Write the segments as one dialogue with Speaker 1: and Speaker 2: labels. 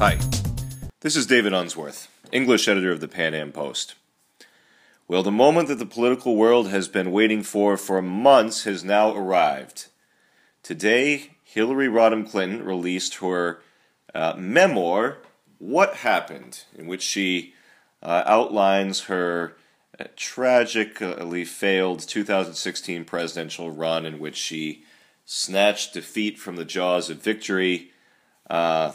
Speaker 1: Hi, this is David Unsworth, English editor of the Pan Am Post. Well, the moment that the political world has been waiting for for months has now arrived. Today, Hillary Rodham Clinton released her uh, memoir, What Happened, in which she uh, outlines her uh, tragically failed 2016 presidential run, in which she snatched defeat from the jaws of victory. Uh,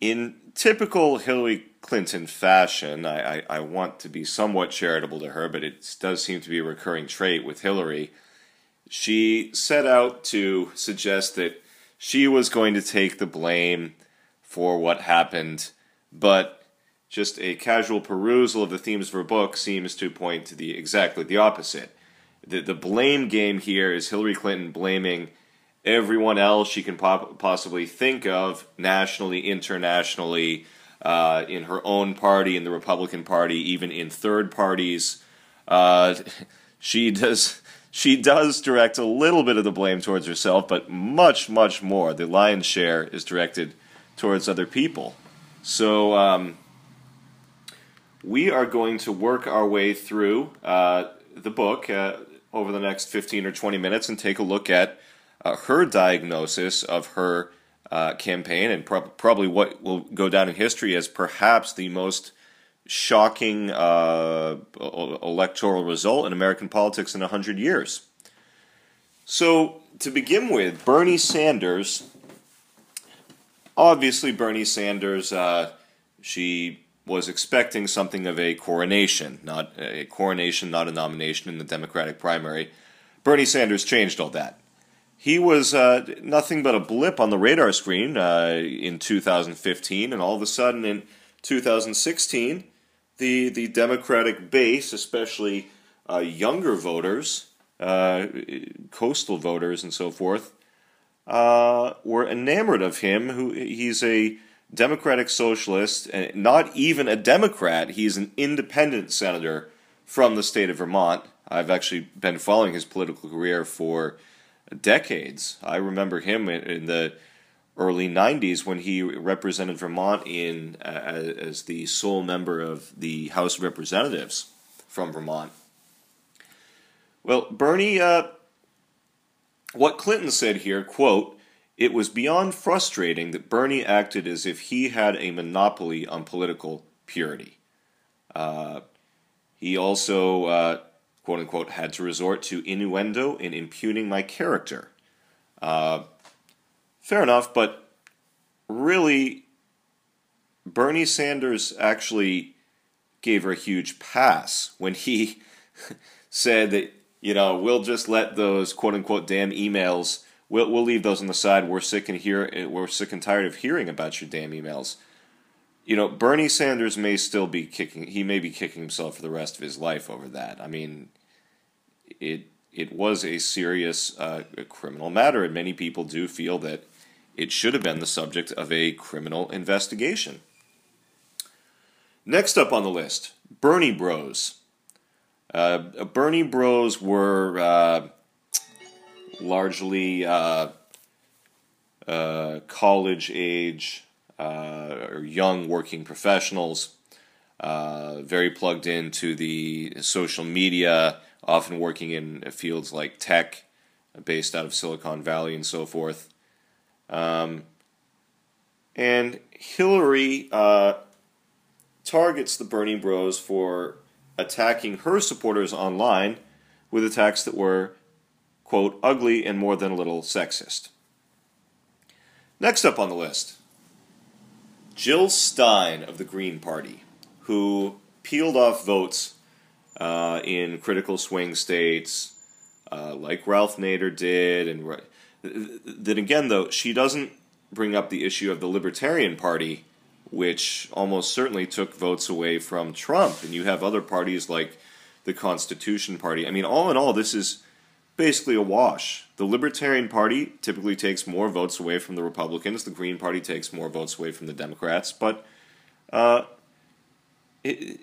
Speaker 1: in typical Hillary Clinton fashion, I, I, I, want to be somewhat charitable to her, but it does seem to be a recurring trait with Hillary. She set out to suggest that she was going to take the blame for what happened, but just a casual perusal of the themes of her book seems to point to the exactly the opposite. The, the blame game here is Hillary Clinton blaming everyone else she can possibly think of, nationally, internationally, uh, in her own party, in the Republican Party, even in third parties. Uh, she does. She does direct a little bit of the blame towards herself, but much, much more. The lion's share is directed towards other people. So um, we are going to work our way through uh, the book uh, over the next 15 or 20 minutes and take a look at uh, her diagnosis of her uh, campaign and pro- probably what will go down in history as perhaps the most shocking uh, electoral result in American politics in 100 years. So, to begin with, Bernie Sanders. Obviously, Bernie Sanders, uh, she was expecting something of a coronation, not a coronation, not a nomination in the Democratic primary. Bernie Sanders changed all that he was uh, nothing but a blip on the radar screen uh, in 2015, and all of a sudden in 2016, the the Democratic base, especially uh, younger voters, uh, coastal voters, and so forth, uh, were enamored of him. Who he's a Democratic socialist, and not even a Democrat. He's an independent senator from the state of Vermont. I've actually been following his political career for decades. I remember him in the early 90s when he represented Vermont in uh, as the sole member of the House of Representatives from Vermont. Well, Bernie, uh, what Clinton said here, quote, it was beyond frustrating that Bernie acted as if he had a monopoly on political purity. Uh, he also uh, quote unquote, had to resort to innuendo in impugning my character. Uh, fair enough, but really, Bernie Sanders actually gave her a huge pass when he said that, you know, we'll just let those quote unquote damn emails, we'll, we'll leave those on the side. We're sick and hear, we're sick and tired of hearing about your damn emails you know, Bernie Sanders may still be kicking. He may be kicking himself for the rest of his life over that. I mean, it it was a serious uh, criminal matter, and many people do feel that it should have been the subject of a criminal investigation. Next up on the list, Bernie Bros. Uh, Bernie Bros were uh, largely uh, uh, college age uh, or young working professionals, very plugged into the social media, often working in fields like tech, based out of Silicon Valley and so forth. Um, and Hillary uh, targets the Bernie Bros for attacking her supporters online with attacks that were, quote, ugly and more than a little sexist. Next up on the list Jill Stein of the Green Party, who peeled off votes uh, in critical swing states, uh, like Ralph Nader did, and then again, though she doesn't bring up the issue of the Libertarian Party, which almost certainly took votes away from Trump, and you have other parties like the Constitution Party. I mean, all in all, this is basically a wash. The Libertarian Party typically takes more votes away from the Republicans. The Green Party takes more votes away from the Democrats. But uh, it,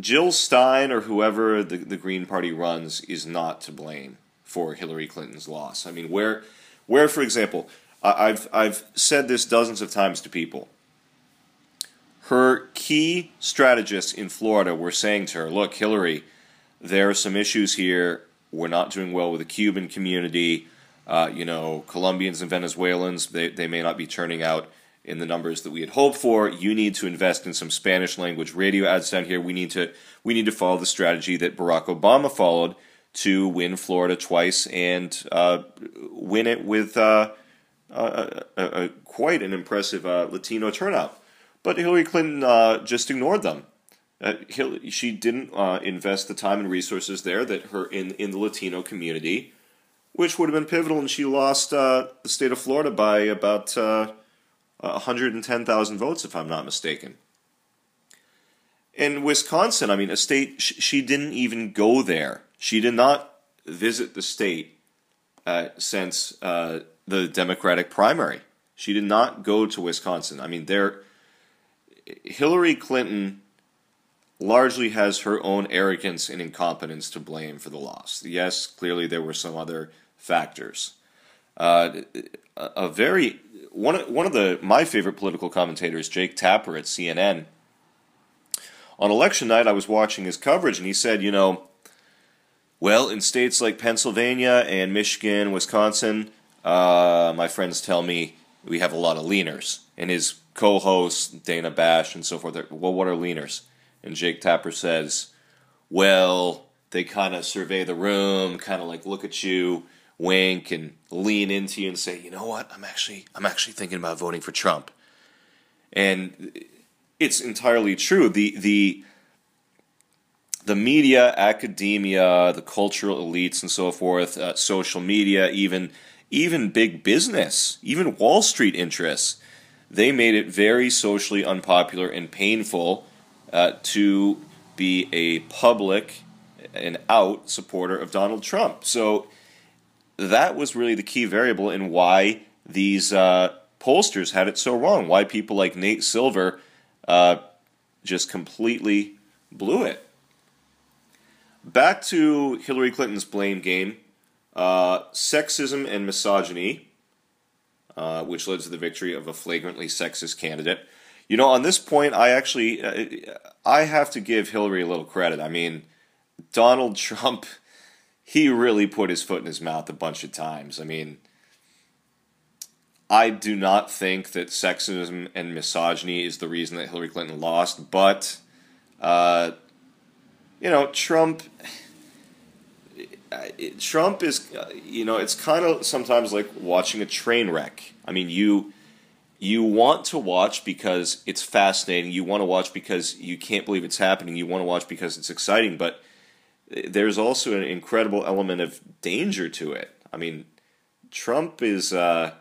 Speaker 1: Jill Stein or whoever the, the Green Party runs is not to blame for Hillary Clinton's loss. I mean, where, where for example, I've I've said this dozens of times to people. Her key strategists in Florida were saying to her, "Look, Hillary, there are some issues here. We're not doing well with the Cuban community. Uh, you know, Colombians and Venezuelans, they, they may not be turning out in the numbers that we had hoped for. You need to invest in some Spanish language radio ads down here. We need to we need to follow the strategy that Barack Obama followed to win Florida twice and uh, win it with uh, quite an impressive uh, Latino turnout. But Hillary Clinton uh, just ignored them. Uh, she didn't invest the time and resources there that her in in the Latino community which would have been pivotal, and she lost the state of Florida by about 110,000 votes, if I'm not mistaken. In Wisconsin, I mean, a state, sh- she didn't even go there. She did not visit the state uh, since uh, the Democratic primary. She did not go to Wisconsin. I mean, there, Hillary Clinton largely has her own arrogance and incompetence to blame for the loss. Yes, clearly there were some other factors. Uh, a very one of, one of the my favorite political commentators, Jake Tapper at CNN. On election night, I was watching his coverage, and he said, you know, well, in states like Pennsylvania and Michigan, Wisconsin, uh, my friends tell me we have a lot of leaners. And his co-hosts Dana Bash and so forth, well, what are leaners? And Jake Tapper says, well, they kind of survey the room, kind of like look at you wink and lean into you and say, you know what, I'm actually I'm actually thinking about voting for Trump. And it's entirely true. The the the media, academia, the cultural elites, and so forth, uh, social media, even even big business, even Wall Street interests, they made it very socially unpopular and painful uh, to be a public and out supporter of Donald Trump. So that was really the key variable in why these uh, pollsters had it so wrong. Why people like Nate Silver uh, just completely blew it. Back to Hillary Clinton's blame game uh, sexism and misogyny, uh, which led to the victory of a flagrantly sexist candidate. You know, on this point, I actually uh, I have to give Hillary a little credit. I mean, Donald Trump he really put his foot in his mouth a bunch of times. I mean, I do not think that sexism and misogyny is the reason that Hillary Clinton lost, but, uh, you know, Trump. Trump is, you know, it's kind of sometimes like watching a train wreck. I mean, you you want to watch because it's fascinating. You want to watch because you can't believe it's happening. You want to watch because it's exciting, but there's also an incredible element of danger to it. I mean, Trump is uh,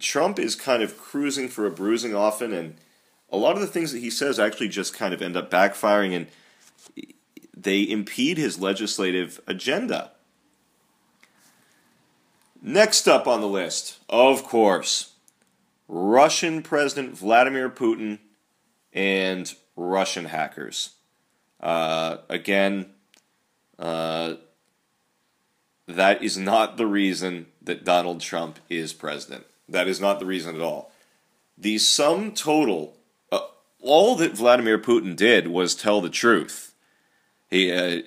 Speaker 1: Trump is kind of cruising for a bruising often, and a lot of the things that he says actually just kind of end up backfiring, and they impede his legislative agenda. Next up on the list, of course, Russian President Vladimir Putin and Russian hackers. Uh, again, uh, that is not the reason that Donald Trump is president. That is not the reason at all. The sum total, uh, all that Vladimir Putin did was tell the truth. He uh,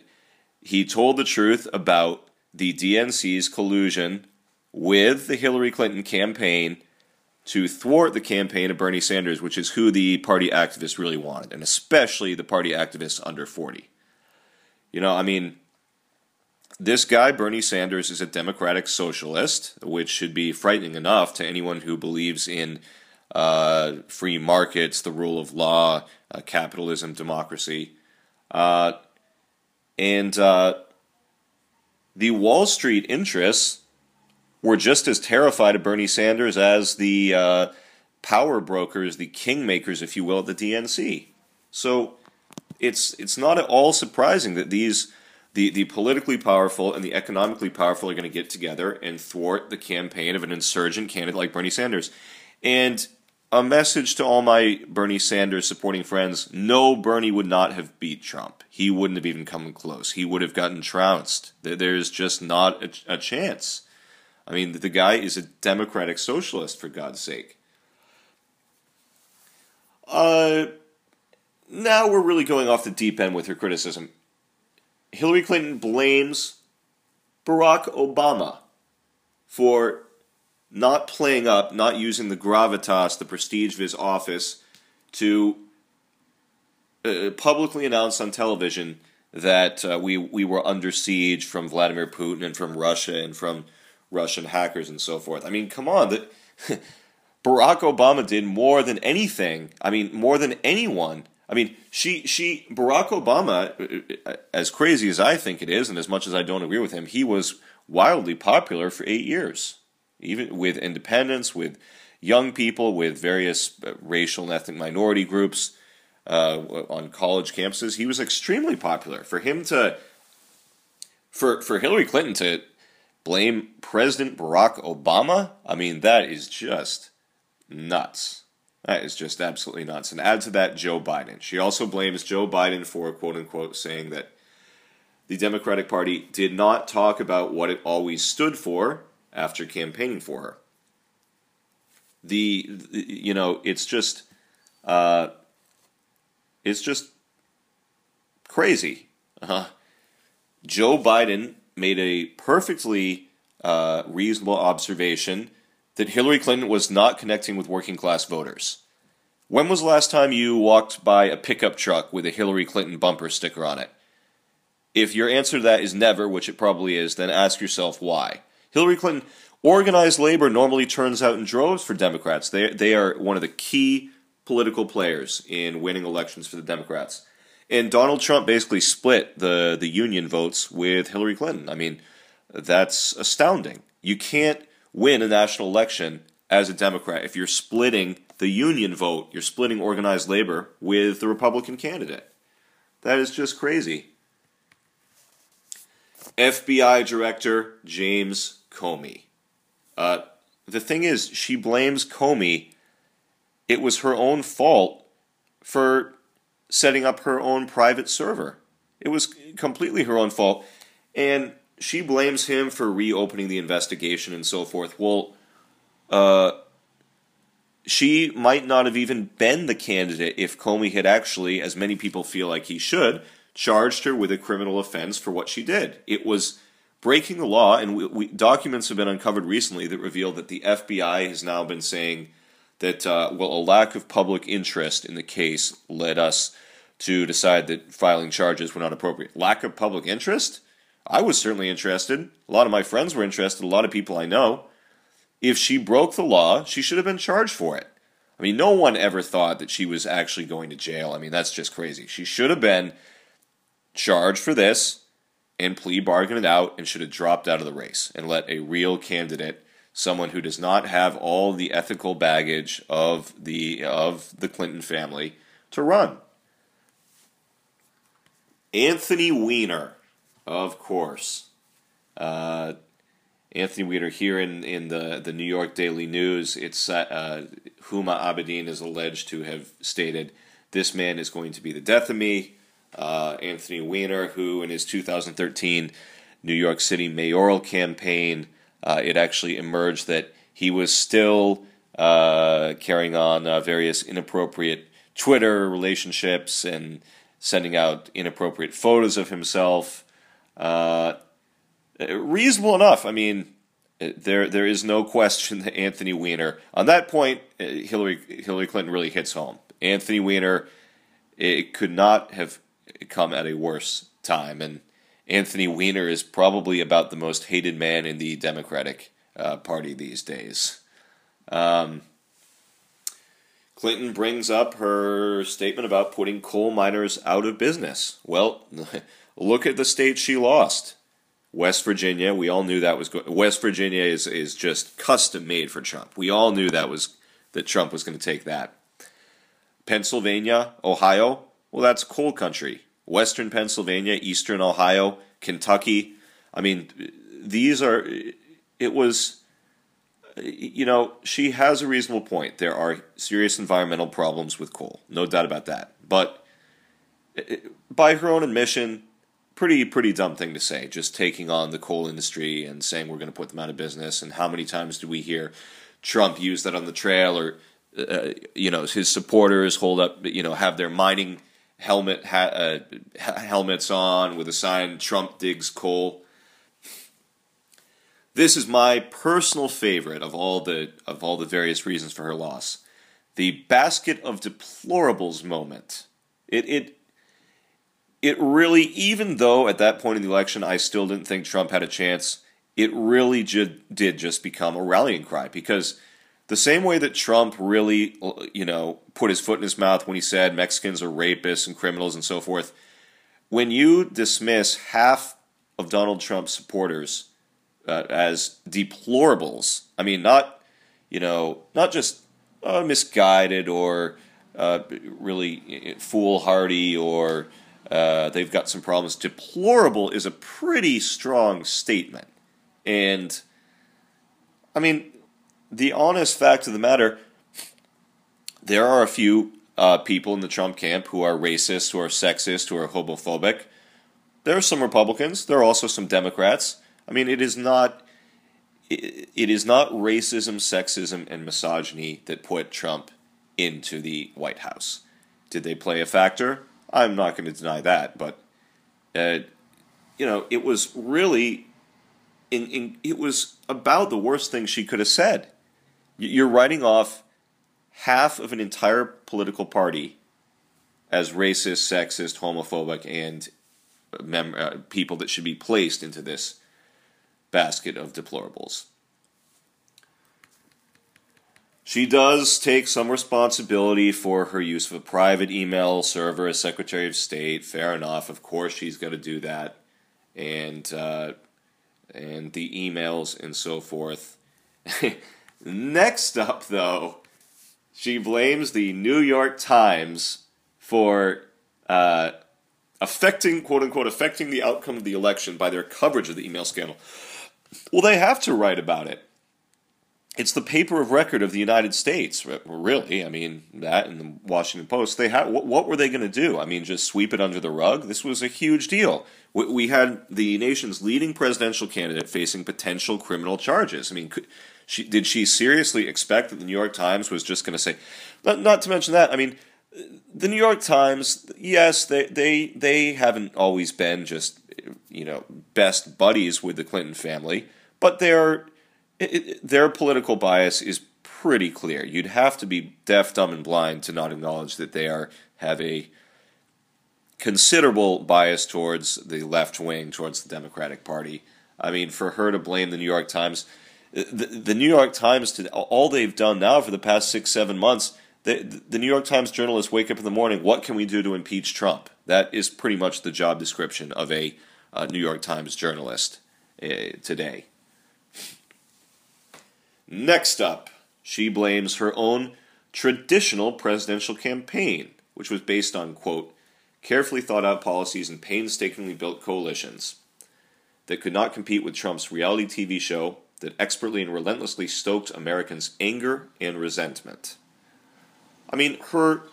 Speaker 1: he told the truth about the DNC's collusion with the Hillary Clinton campaign to thwart the campaign of Bernie Sanders, which is who the party activists really wanted, and especially the party activists under 40. You know, I mean, this guy, Bernie Sanders, is a democratic socialist, which should be frightening enough to anyone who believes in uh, free markets, the rule of law, uh, capitalism, democracy. Uh, and uh, the Wall Street interests were just as terrified of Bernie Sanders as the uh, power brokers, the kingmakers, if you will, at the DNC. So it's it's not at all surprising that these the, the politically powerful and the economically powerful are going to get together and thwart the campaign of an insurgent candidate like Bernie Sanders. And a message to all my Bernie Sanders supporting friends no, Bernie would not have beat Trump. He wouldn't have even come close. He would have gotten trounced. There's just not a, a chance. I mean, the guy is a democratic socialist, for God's sake. Uh, now we're really going off the deep end with her criticism. Hillary Clinton blames Barack Obama for not playing up, not using the gravitas, the prestige of his office to uh, publicly announce on television that uh, we we were under siege from Vladimir Putin and from Russia and from Russian hackers and so forth. I mean, come on, that Barack Obama did more than anything. I mean, more than anyone. I mean, she she Barack Obama, as crazy as I think it is, and as much as I don't agree with him, he was wildly popular for eight years, even with independents, with young people, with various uh, racial and ethnic minority groups uh, on college campuses. He was extremely popular. For him to, for for Hillary Clinton to blame President Barack Obama, I mean that is just nuts. That is just absolutely nuts. And add to that Joe Biden. She also blames Joe Biden for quote unquote saying that the Democratic Party did not talk about what it always stood for after campaigning for her. The, the you know, it's just uh, it's just crazy. Uh-huh. Joe Biden made a perfectly uh, reasonable observation that Hillary Clinton was not connecting with working class voters. When was the last time you walked by a pickup truck with a Hillary Clinton bumper sticker on it? If your answer to that is never, which it probably is, then ask yourself why. Hillary Clinton, organized labor normally turns out in droves for Democrats. They, they are one of the key political players in winning elections for the Democrats. And Donald Trump basically split the, the union votes with Hillary Clinton. I mean, that's astounding. You can't win a national election as a Democrat if you're splitting the union vote, you're splitting organized labor with the Republican candidate. That is just crazy. FBI Director James Comey. Uh, the thing is, she blames Comey it was her own fault for setting up her own private server. It was completely her own fault. And she blames him for reopening the investigation and so forth. Well, uh, she might not have even been the candidate if Comey had actually, as many people feel like he should, charged her with a criminal offense for what she did. It was breaking the law, and we, we, documents have been uncovered recently that reveal that the FBI has now been saying that, uh, well, a lack of public interest in the case led us to decide that filing charges were not appropriate. Lack of public interest? I was certainly interested. A lot of my friends were interested, a lot of people I know. If she broke the law, she should have been charged for it. I mean, no one ever thought that she was actually going to jail. I mean, that's just crazy. She should have been charged for this and plea bargained it out and should have dropped out of the race and let a real candidate someone who does not have all the ethical baggage of the of the Clinton family to run. Anthony Weiner, of course. Uh, Anthony Weiner here in, in the, the New York Daily News. It's uh, Huma Abedin is alleged to have stated, "This man is going to be the death of me." Uh, Anthony Weiner, who in his 2013 New York City mayoral campaign uh, it actually emerged that he was still uh, carrying on uh, various inappropriate Twitter relationships and sending out inappropriate photos of himself. Uh, reasonable enough. I mean, there there is no question that Anthony Weiner on that point, uh, Hillary Hillary Clinton really hits home. Anthony Weiner, it could not have come at a worse time, and Anthony Weiner is probably about the most hated man in the Democratic uh, Party these days. Um, Clinton brings up her statement about putting coal miners out of business. Well, look at the state she lost. West Virginia, we all knew that was go- West Virginia is is just custom made for Trump. We all knew that was that Trump was going to take that. Pennsylvania, Ohio, well that's coal country western Pennsylvania, eastern Ohio, Kentucky. I mean, these are, it was, you know, she has a reasonable point. There are serious environmental problems with coal, no doubt about that. But eh, eh, by her own admission, pretty pretty dumb thing to say. Just taking on the coal industry and saying we're going to put them out of business. And how many times do we hear Trump use that on the trail, or uh, you know his supporters hold up, you know, have their mining helmet ha- uh, helmets on with a sign "Trump digs coal." This is my personal favorite of all the of all the various reasons for her loss. The basket of deplorables moment. It it it really, even though at that point in the election I still didn't think Trump had a chance, it really ju- did just become a rallying cry because the same way that Trump really, you know, put his foot in his mouth when he said Mexicans are rapists and criminals and so forth, when you dismiss half of Donald Trump's supporters uh, as deplorables, I mean, not, you know, not just uh, misguided or uh, really foolhardy or uh, they've got some problems. Deplorable is a pretty strong statement. And, I mean, the honest fact of the matter, there are a few uh, people in the Trump camp who are racist, who are sexist, who are homophobic. There are some Republicans. There are also some Democrats. I mean, it is not. It is not racism, sexism, and misogyny that put Trump into the White House. Did they play a factor? I'm not going to deny that, but uh, you know, it was really, in, in, it was about the worst thing she could have said. You're writing off half of an entire political party as racist, sexist, homophobic, and mem- uh, people that should be placed into this basket of deplorables. She does take some responsibility for her use of a private email server as Secretary of State. Fair enough. Of course, she's got to do that, and uh, and the emails and so forth. Next up, though, she blames the New York Times for uh, affecting quote unquote affecting the outcome of the election by their coverage of the email scandal. Well, they have to write about it it's the paper of record of the United States, really. I mean, that and the Washington Post. They had what, what were they going to do? I mean, just sweep it under the rug? This was a huge deal. We, we had the nation's leading presidential candidate facing potential criminal charges. I mean, could, she, did she seriously expect that the New York Times was just going to say? Not, not to mention that. I mean, the New York Times. Yes, they they they haven't always been just you know best buddies with the Clinton family, but they're it, their political bias is pretty clear. You'd have to be deaf, dumb, and blind to not acknowledge that they are have a considerable bias towards the left wing, towards the Democratic Party. I mean, for her to blame the New York Times, the, the New York Times, to, all they've done now for the past six, seven months, the, the New York Times journalists wake up in the morning, what can we do to impeach Trump? That is pretty much the job description of a uh, New York Times journalist uh, today. Next up, she blames her own traditional presidential campaign, which was based on, quote, carefully thought out policies and painstakingly built coalitions that could not compete with Trump's reality TV show that expertly and relentlessly stoked Americans' anger and resentment. I mean, her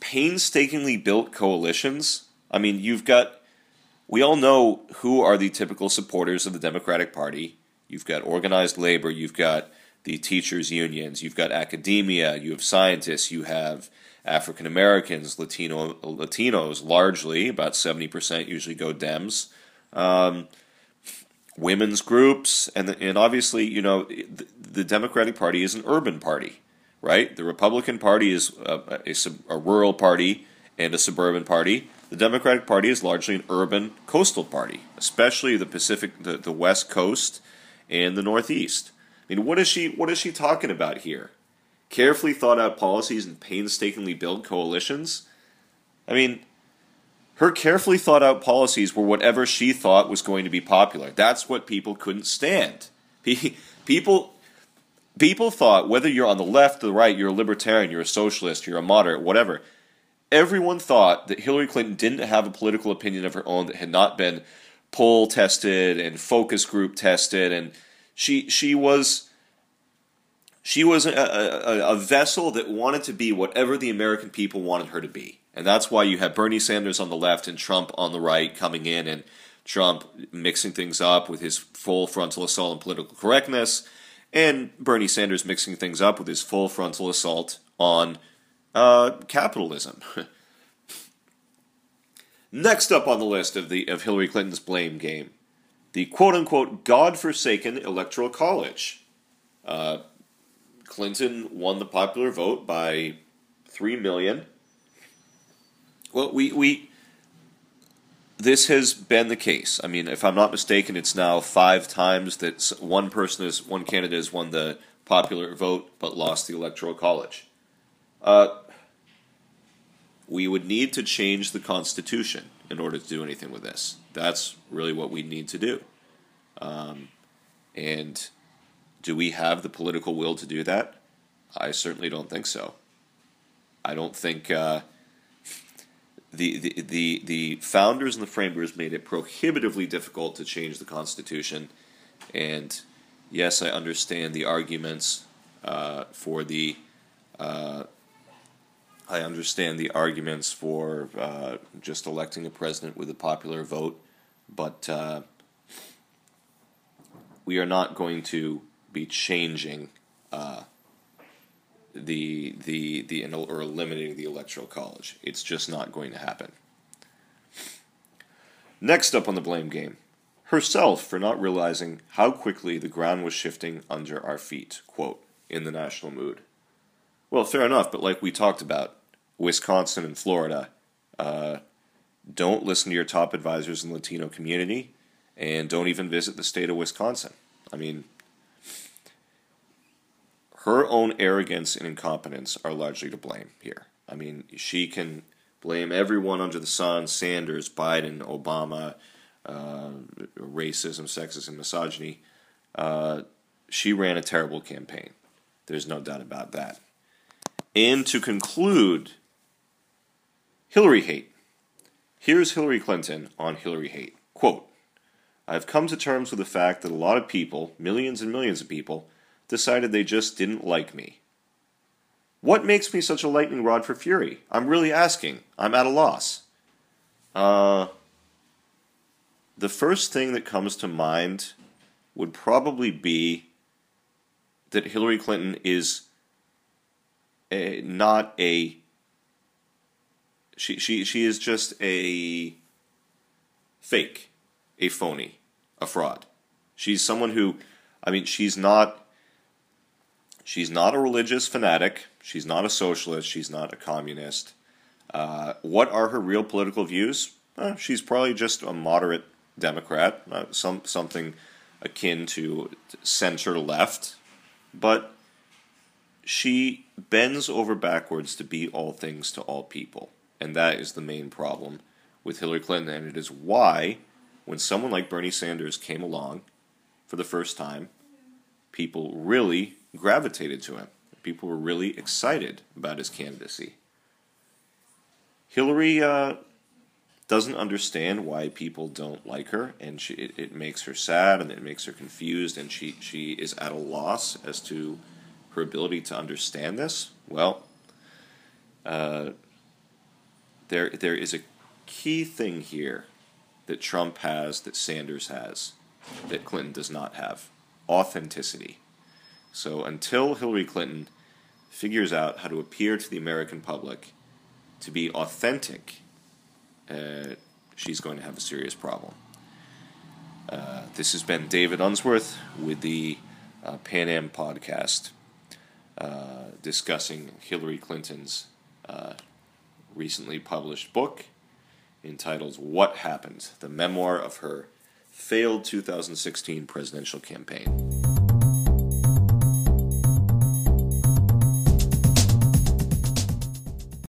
Speaker 1: painstakingly built coalitions. I mean, you've got, we all know who are the typical supporters of the Democratic Party You've got organized labor, you've got the teachers' unions, you've got academia, you have scientists, you have African Americans, Latino Latinos, largely about seventy percent usually go Dems, um, women's groups, and and obviously you know the, the, Democratic Party is an urban party, right? The Republican Party is a, a, a rural party and a suburban party. The Democratic Party is largely an urban coastal party, especially the Pacific, the, the West Coast and the Northeast. I mean, what is she what is she talking about here? Carefully thought out policies and painstakingly built coalitions? I mean, her carefully thought out policies were whatever she thought was going to be popular. That's what people couldn't stand. People people thought whether you're on the left or the right, you're a libertarian, you're a socialist, you're a moderate, whatever. Everyone thought that Hillary Clinton didn't have a political opinion of her own that had not been poll tested and focus group tested, and she she was she was a, a, a, vessel that wanted to be whatever the American people wanted her to be. And that's why you have Bernie Sanders on the left and Trump on the right coming in and Trump mixing things up with his full frontal assault on political correctness, and Bernie Sanders mixing things up with his full frontal assault on uh, capitalism. Next up on the list of the of Hillary Clinton's blame game, the quote unquote God-forsaken electoral college. Uh, Clinton won the popular vote by three million. Well, we we this has been the case. I mean, if I'm not mistaken, it's now five times that one person is one candidate has won the popular vote but lost the electoral college. Uh, we would need to change the Constitution in order to do anything with this. That's really what we need to do. Um, and do we have the political will to do that? I certainly don't think so. I don't think uh, the, the, the, the founders and the framers made it prohibitively difficult to change the Constitution. And yes, I understand the arguments uh, for the. Uh, I understand the arguments for uh, just electing a president with a popular vote, but uh, we are not going to be changing uh, the the the or eliminating the electoral college. It's just not going to happen. Next up on the blame game, herself for not realizing how quickly the ground was shifting under our feet. Quote in the national mood. Well, fair enough, but like we talked about, Wisconsin and Florida, uh, don't listen to your top advisors in the Latino community, and don't even visit the state of Wisconsin. I mean, her own arrogance and incompetence are largely to blame here. I mean, she can blame everyone under the sun Sanders, Biden, Obama, uh, racism, sexism, misogyny. Uh, she ran a terrible campaign. There's no doubt about that. And to conclude, Hillary hate. Here's Hillary Clinton on Hillary hate. Quote I've come to terms with the fact that a lot of people, millions and millions of people, decided they just didn't like me. What makes me such a lightning rod for fury? I'm really asking. I'm at a loss. Uh, the first thing that comes to mind would probably be that Hillary Clinton is a, not a she she she is just a fake, a phony, a fraud. She's someone who I mean she's not She's not a religious fanatic. She's not a socialist. She's not a communist. Uh, what are her real political views? Uh, she's probably just a moderate Democrat, uh, some something akin to center left, but she bends over backwards to be all things to all people, and that is the main problem with Hillary Clinton, and it is why when someone like Bernie Sanders came along for the first time, people really gravitated to him. People were really excited about his candidacy. Hillary uh, doesn't understand why people don't like her, and she, it, it makes her sad and it makes her confused, and she, she is at a loss as to her ability to understand this. Well, uh, there there is a key thing here that Trump has that Sanders has that Clinton does not have authenticity. So until Hillary Clinton figures out how to appear to the American public to be authentic, uh, she's going to have a serious problem. Uh, this has been David Unsworth with the uh, Pan Am podcast uh, discussing Hillary Clinton's uh, recently published book entitled What Happened? The Memoir of Her Failed 2016 Presidential Campaign.